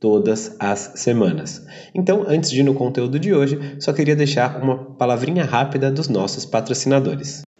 todas as semanas. Então, antes de ir no conteúdo de hoje, só queria deixar uma palavrinha rápida dos nossos patrocinadores.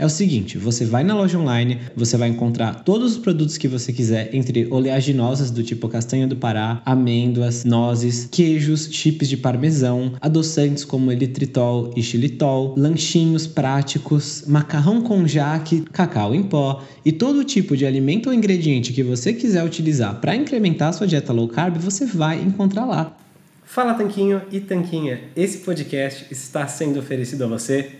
é o seguinte: você vai na loja online, você vai encontrar todos os produtos que você quiser, entre oleaginosas do tipo castanha do Pará, amêndoas, nozes, queijos, chips de parmesão, adoçantes como elitritol e xilitol, lanchinhos práticos, macarrão com jaque, cacau em pó e todo tipo de alimento ou ingrediente que você quiser utilizar para incrementar a sua dieta low carb, você vai encontrar lá. Fala Tanquinho e Tanquinha, esse podcast está sendo oferecido a você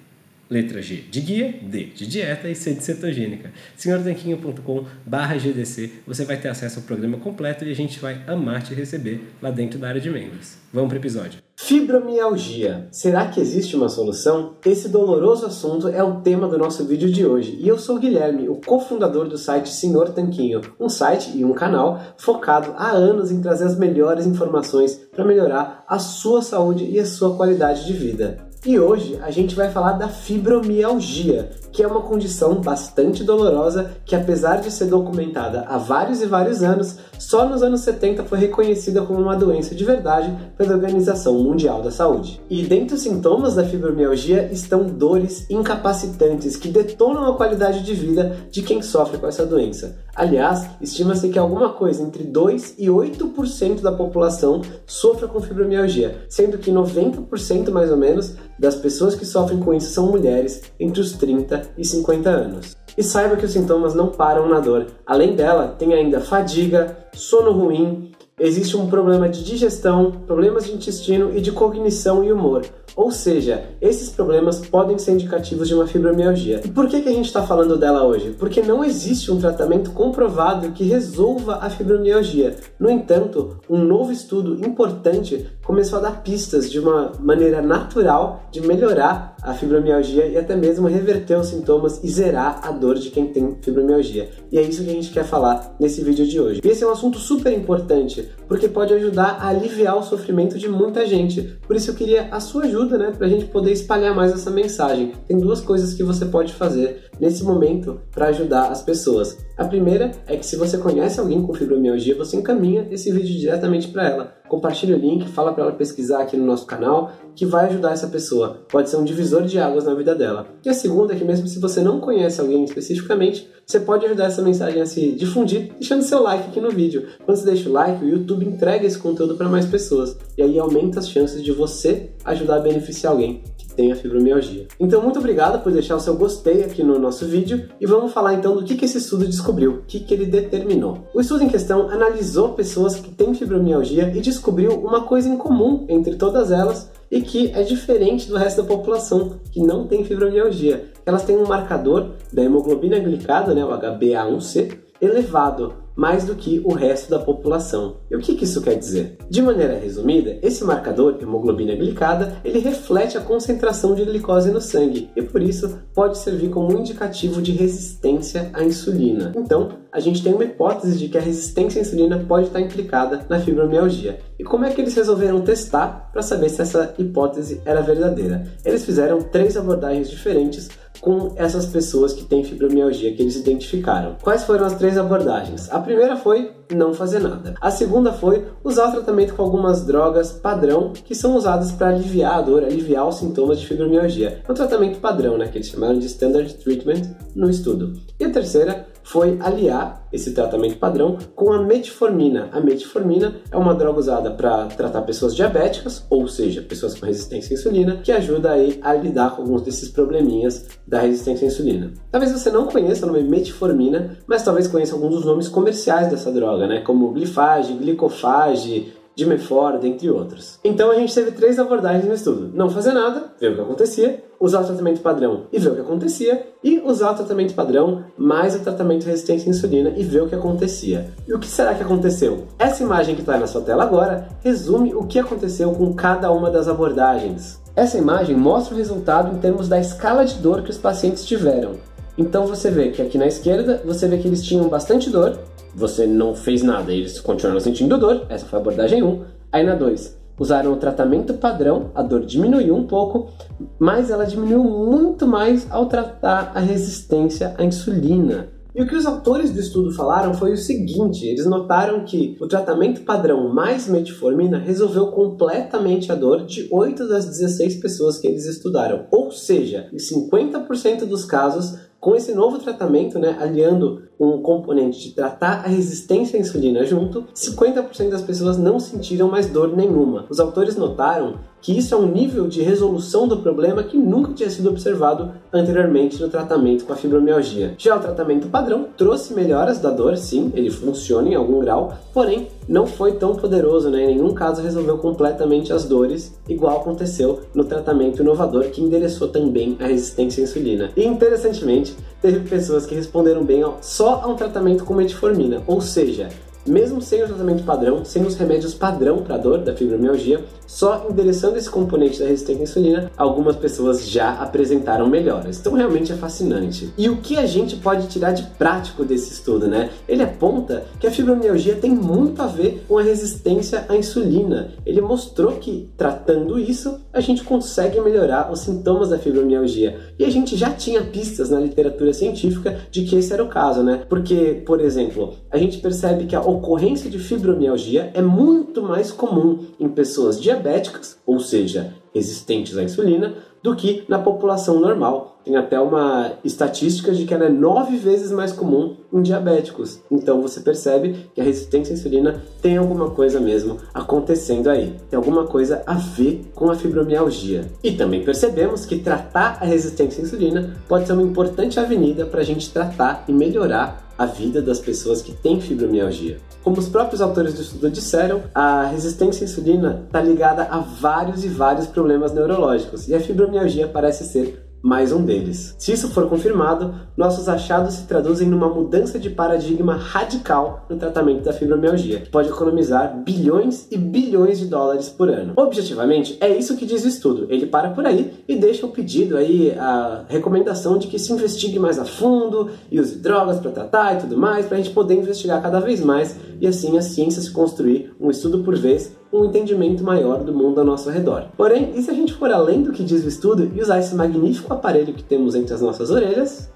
Letra G de guia, D de dieta e C de cetogênica. senhortanquinho.com/gdc. Você vai ter acesso ao programa completo e a gente vai amar te receber lá dentro da área de membros. Vamos para o episódio. Fibromialgia. Será que existe uma solução? Esse doloroso assunto é o tema do nosso vídeo de hoje. E eu sou o Guilherme, o cofundador do site Senhor Tanquinho, um site e um canal focado há anos em trazer as melhores informações para melhorar a sua saúde e a sua qualidade de vida. E hoje a gente vai falar da fibromialgia, que é uma condição bastante dolorosa que, apesar de ser documentada há vários e vários anos, só nos anos 70 foi reconhecida como uma doença de verdade pela Organização Mundial da Saúde. E dentre os sintomas da fibromialgia estão dores incapacitantes que detonam a qualidade de vida de quem sofre com essa doença. Aliás, estima-se que alguma coisa entre 2 e 8% da população sofra com fibromialgia, sendo que 90% mais ou menos das pessoas que sofrem com isso são mulheres entre os 30 e 50 anos. E saiba que os sintomas não param na dor. Além dela, tem ainda fadiga, sono ruim, existe um problema de digestão, problemas de intestino e de cognição e humor. Ou seja, esses problemas podem ser indicativos de uma fibromialgia. E por que, que a gente está falando dela hoje? Porque não existe um tratamento comprovado que resolva a fibromialgia. No entanto, um novo estudo importante começou a dar pistas de uma maneira natural de melhorar a fibromialgia e até mesmo reverter os sintomas e zerar a dor de quem tem fibromialgia. E é isso que a gente quer falar nesse vídeo de hoje. E esse é um assunto super importante, porque pode ajudar a aliviar o sofrimento de muita gente. Por isso eu queria a sua ajuda, né, para a gente poder espalhar mais essa mensagem. Tem duas coisas que você pode fazer nesse momento para ajudar as pessoas. A primeira é que se você conhece alguém com fibromialgia, você encaminha esse vídeo diretamente para ela. Compartilhe o link, fala para ela pesquisar aqui no nosso canal, que vai ajudar essa pessoa. Pode ser um divisor de águas na vida dela. E a segunda é que mesmo se você não conhece alguém especificamente, você pode ajudar essa mensagem a se difundir deixando seu like aqui no vídeo. Quando você deixa o like, o YouTube entrega esse conteúdo para mais pessoas e aí aumenta as chances de você ajudar a beneficiar alguém tem a fibromialgia. Então, muito obrigado por deixar o seu gostei aqui no nosso vídeo e vamos falar então do que, que esse estudo descobriu, o que, que ele determinou. O estudo em questão analisou pessoas que têm fibromialgia e descobriu uma coisa em comum entre todas elas e que é diferente do resto da população que não tem fibromialgia. Elas têm um marcador da hemoglobina glicada, né, o HbA1c, elevado, mais do que o resto da população. E o que, que isso quer dizer? De maneira resumida, esse marcador, hemoglobina glicada, ele reflete a concentração de glicose no sangue e por isso pode servir como um indicativo de resistência à insulina. Então, a gente tem uma hipótese de que a resistência à insulina pode estar implicada na fibromialgia. E como é que eles resolveram testar para saber se essa hipótese era verdadeira? Eles fizeram três abordagens diferentes com essas pessoas que têm fibromialgia que eles identificaram. Quais foram as três abordagens? A primeira foi não fazer nada. A segunda foi usar o tratamento com algumas drogas padrão que são usadas para aliviar a dor, aliviar os sintomas de fibromialgia. É um tratamento padrão, né, que eles chamaram de standard treatment no estudo. E a terceira foi aliar esse tratamento padrão com a metformina. A metformina é uma droga usada para tratar pessoas diabéticas, ou seja, pessoas com resistência à insulina, que ajuda aí a lidar com alguns desses probleminhas da resistência à insulina. Talvez você não conheça o nome metformina, mas talvez conheça alguns dos nomes comerciais dessa droga, né? Como glifage, glicofage, Dimefor, dentre outros. Então a gente teve três abordagens no estudo: não fazer nada, ver o que acontecia, usar o tratamento padrão e ver o que acontecia, e usar o tratamento padrão mais o tratamento resistência à insulina e ver o que acontecia. E o que será que aconteceu? Essa imagem que está na sua tela agora resume o que aconteceu com cada uma das abordagens. Essa imagem mostra o resultado em termos da escala de dor que os pacientes tiveram. Então você vê que aqui na esquerda, você vê que eles tinham bastante dor, você não fez nada, eles continuaram sentindo dor, essa foi a abordagem 1. Aí na 2, usaram o tratamento padrão, a dor diminuiu um pouco, mas ela diminuiu muito mais ao tratar a resistência à insulina. E o que os autores do estudo falaram foi o seguinte: eles notaram que o tratamento padrão mais metformina resolveu completamente a dor de 8 das 16 pessoas que eles estudaram. Ou seja, em 50% dos casos, com esse novo tratamento, né, aliando um componente de tratar a resistência à insulina junto, 50% das pessoas não sentiram mais dor nenhuma. Os autores notaram que isso é um nível de resolução do problema que nunca tinha sido observado anteriormente no tratamento com a fibromialgia. Já o tratamento padrão trouxe melhoras da dor, sim, ele funciona em algum grau, porém não foi tão poderoso, né? em nenhum caso resolveu completamente as dores, igual aconteceu no tratamento inovador que endereçou também a resistência à insulina. E interessantemente, teve pessoas que responderam bem só a um tratamento com metformina, ou seja, mesmo sem o tratamento padrão, sem os remédios padrão para dor da fibromialgia, só endereçando esse componente da resistência à insulina, algumas pessoas já apresentaram melhoras. Então realmente é fascinante. E o que a gente pode tirar de prático desse estudo, né? Ele aponta que a fibromialgia tem muito a ver com a resistência à insulina. Ele mostrou que tratando isso, a gente consegue melhorar os sintomas da fibromialgia. E a gente já tinha pistas na literatura científica de que esse era o caso, né? Porque, por exemplo, a gente percebe que a ocorrência de fibromialgia é muito mais comum em pessoas diabéticas ou seja, resistentes à insulina, do que na população normal, Tem até uma estatística de que ela é nove vezes mais comum em diabéticos. Então você percebe que a resistência à insulina tem alguma coisa mesmo acontecendo aí. Tem alguma coisa a ver com a fibromialgia. E também percebemos que tratar a resistência à insulina pode ser uma importante avenida para a gente tratar e melhorar a vida das pessoas que têm fibromialgia. Como os próprios autores do estudo disseram, a resistência à insulina está ligada a vários e vários problemas neurológicos e a fibromialgia parece ser mais um deles. Se isso for confirmado, nossos achados se traduzem numa mudança de paradigma radical no tratamento da fibromialgia, que pode economizar bilhões e bilhões de dólares por ano. Objetivamente, é isso que diz o estudo. Ele para por aí e deixa o pedido aí, a recomendação de que se investigue mais a fundo e use drogas para tratar e tudo mais, para a gente poder investigar cada vez mais e assim a ciência se construir um estudo por vez um entendimento maior do mundo ao nosso redor. Porém, e se a gente for além do que diz o estudo e usar esse magnífico aparelho que temos entre as nossas orelhas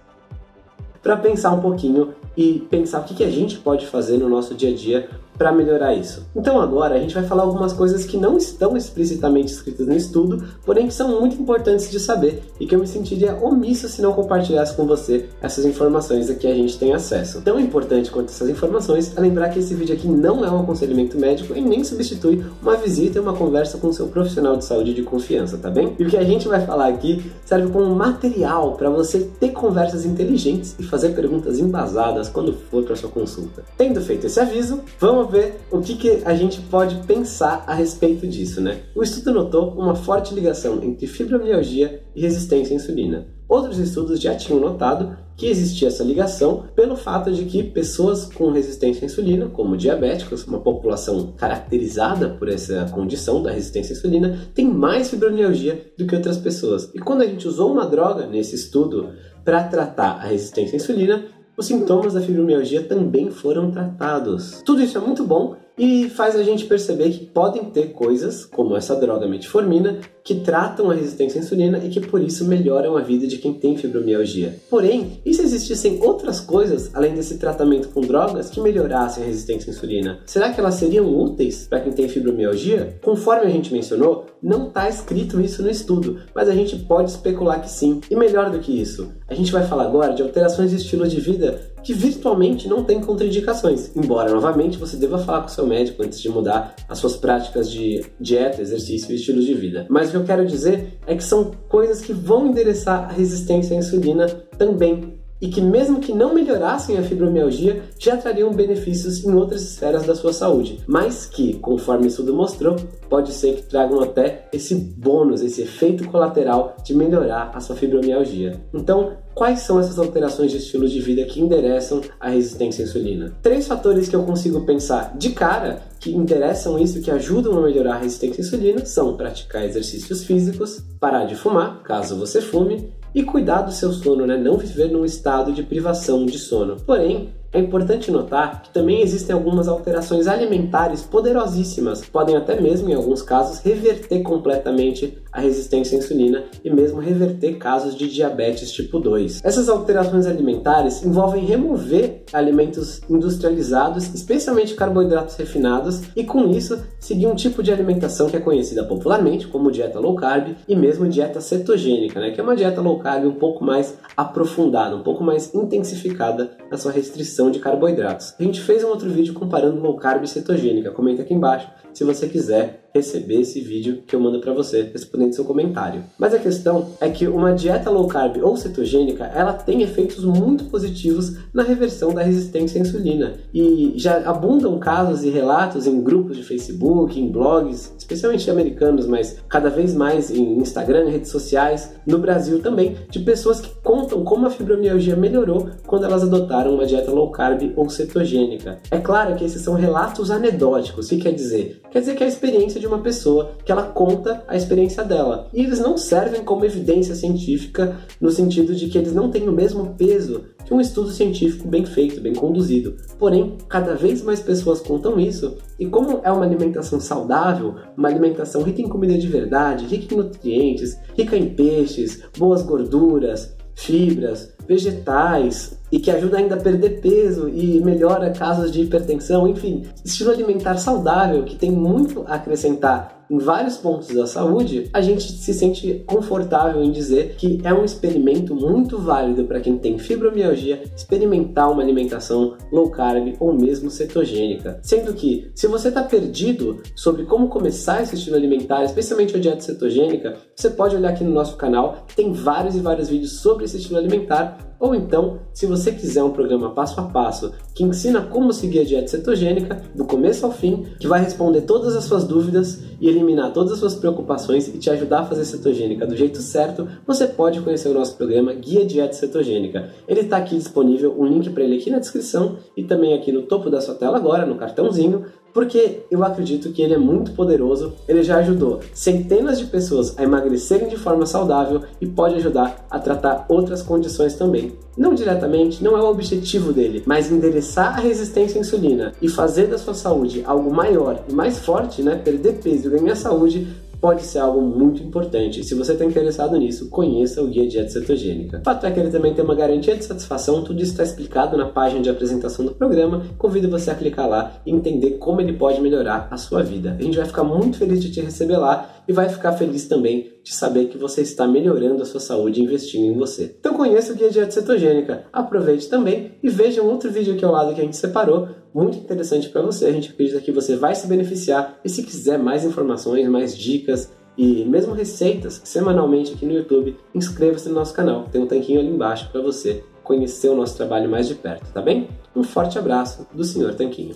para pensar um pouquinho e pensar o que, que a gente pode fazer no nosso dia a dia para melhorar isso. Então agora a gente vai falar algumas coisas que não estão explicitamente escritas no estudo, porém que são muito importantes de saber e que eu me sentiria omisso se não compartilhasse com você essas informações a que a gente tem acesso. Tão importante quanto essas informações é lembrar que esse vídeo aqui não é um aconselhamento médico e nem substitui uma visita e uma conversa com seu profissional de saúde de confiança, tá bem? E o que a gente vai falar aqui serve como material para você ter conversas inteligentes e fazer perguntas embasadas quando for para sua consulta. Tendo feito esse aviso, vamos ver o que, que a gente pode pensar a respeito disso, né? O estudo notou uma forte ligação entre fibromialgia e resistência à insulina. Outros estudos já tinham notado que existia essa ligação pelo fato de que pessoas com resistência à insulina, como diabéticos, uma população caracterizada por essa condição da resistência à insulina, tem mais fibromialgia do que outras pessoas. E quando a gente usou uma droga nesse estudo para tratar a resistência à insulina, os sintomas da fibromialgia também foram tratados. Tudo isso é muito bom e faz a gente perceber que podem ter coisas, como essa droga metformina, que tratam a resistência à insulina e que por isso melhoram a vida de quem tem fibromialgia. Porém, e se existissem outras coisas além desse tratamento com drogas que melhorassem a resistência à insulina? Será que elas seriam úteis para quem tem fibromialgia? Conforme a gente mencionou, não está escrito isso no estudo, mas a gente pode especular que sim. E melhor do que isso, a gente vai falar agora de alterações de estilo de vida que virtualmente não tem contraindicações, embora novamente você deva falar com seu médico antes de mudar as suas práticas de dieta, exercício e estilo de vida. Mas o que eu quero dizer é que são coisas que vão endereçar a resistência à insulina também e que, mesmo que não melhorassem a fibromialgia, já trariam benefícios em outras esferas da sua saúde, mas que, conforme o estudo mostrou, pode ser que tragam até esse bônus, esse efeito colateral de melhorar a sua fibromialgia. Então, quais são essas alterações de estilo de vida que endereçam a resistência à insulina? Três fatores que eu consigo pensar de cara que interessam isso, que ajudam a melhorar a resistência à insulina, são praticar exercícios físicos, parar de fumar, caso você fume, e cuidar do seu sono, né? não viver num estado de privação de sono. Porém, é importante notar que também existem algumas alterações alimentares poderosíssimas, podem até mesmo, em alguns casos, reverter completamente a resistência à insulina e mesmo reverter casos de diabetes tipo 2. Essas alterações alimentares envolvem remover alimentos industrializados, especialmente carboidratos refinados, e com isso seguir um tipo de alimentação que é conhecida popularmente como dieta low carb e mesmo dieta cetogênica, né, que é uma dieta low carb um pouco mais aprofundada, um pouco mais intensificada na sua restrição de carboidratos. A gente fez um outro vídeo comparando low carb e cetogênica, comenta aqui embaixo se você quiser receber esse vídeo que eu mando para você respondendo seu comentário. Mas a questão é que uma dieta low carb ou cetogênica, ela tem efeitos muito positivos na reversão da resistência à insulina. E já abundam casos e relatos em grupos de Facebook, em blogs, especialmente americanos, mas cada vez mais em Instagram, redes sociais, no Brasil também, de pessoas que contam como a fibromialgia melhorou quando elas adotaram uma dieta low carb ou cetogênica. É claro que esses são relatos anedóticos, o que quer dizer? Quer dizer que é a experiência de uma pessoa, que ela conta a experiência dela. E eles não servem como evidência científica no sentido de que eles não têm o mesmo peso que um estudo científico bem feito, bem conduzido. Porém, cada vez mais pessoas contam isso, e como é uma alimentação saudável, uma alimentação rica em comida de verdade, rica em nutrientes, rica em peixes, boas gorduras, fibras, vegetais e que ajuda ainda a perder peso e melhora casos de hipertensão, enfim, estilo alimentar saudável que tem muito a acrescentar em vários pontos da saúde, a gente se sente confortável em dizer que é um experimento muito válido para quem tem fibromialgia experimentar uma alimentação low carb ou mesmo cetogênica. Sendo que, se você está perdido sobre como começar esse estilo alimentar, especialmente a dieta cetogênica, você pode olhar aqui no nosso canal, tem vários e vários vídeos sobre esse estilo alimentar ou então, se você quiser um programa passo a passo que ensina como seguir a dieta cetogênica do começo ao fim, que vai responder todas as suas dúvidas e eliminar todas as suas preocupações e te ajudar a fazer cetogênica do jeito certo, você pode conhecer o nosso programa Guia Dieta Cetogênica. Ele está aqui disponível, um link para ele aqui na descrição e também aqui no topo da sua tela agora, no cartãozinho porque eu acredito que ele é muito poderoso, ele já ajudou centenas de pessoas a emagrecerem de forma saudável e pode ajudar a tratar outras condições também. Não diretamente, não é o objetivo dele, mas endereçar a resistência à insulina e fazer da sua saúde algo maior e mais forte, né? Perder peso e ganhar saúde pode ser algo muito importante. Se você está interessado nisso, conheça o Guia Dieta Cetogênica. O fato é que ele também tem uma garantia de satisfação, tudo isso está explicado na página de apresentação do programa. Convido você a clicar lá e entender como ele pode melhorar a sua vida. A gente vai ficar muito feliz de te receber lá e vai ficar feliz também de saber que você está melhorando a sua saúde investindo em você. Então conheça o Guia Dieta Cetogênica, aproveite também e veja um outro vídeo aqui ao lado que a gente separou, muito interessante para você. A gente acredita que você vai se beneficiar e se quiser mais informações, mais dicas e mesmo receitas semanalmente aqui no YouTube, inscreva-se no nosso canal. Tem um tanquinho ali embaixo para você conhecer o nosso trabalho mais de perto, tá bem? Um forte abraço do Sr. Tanquinho.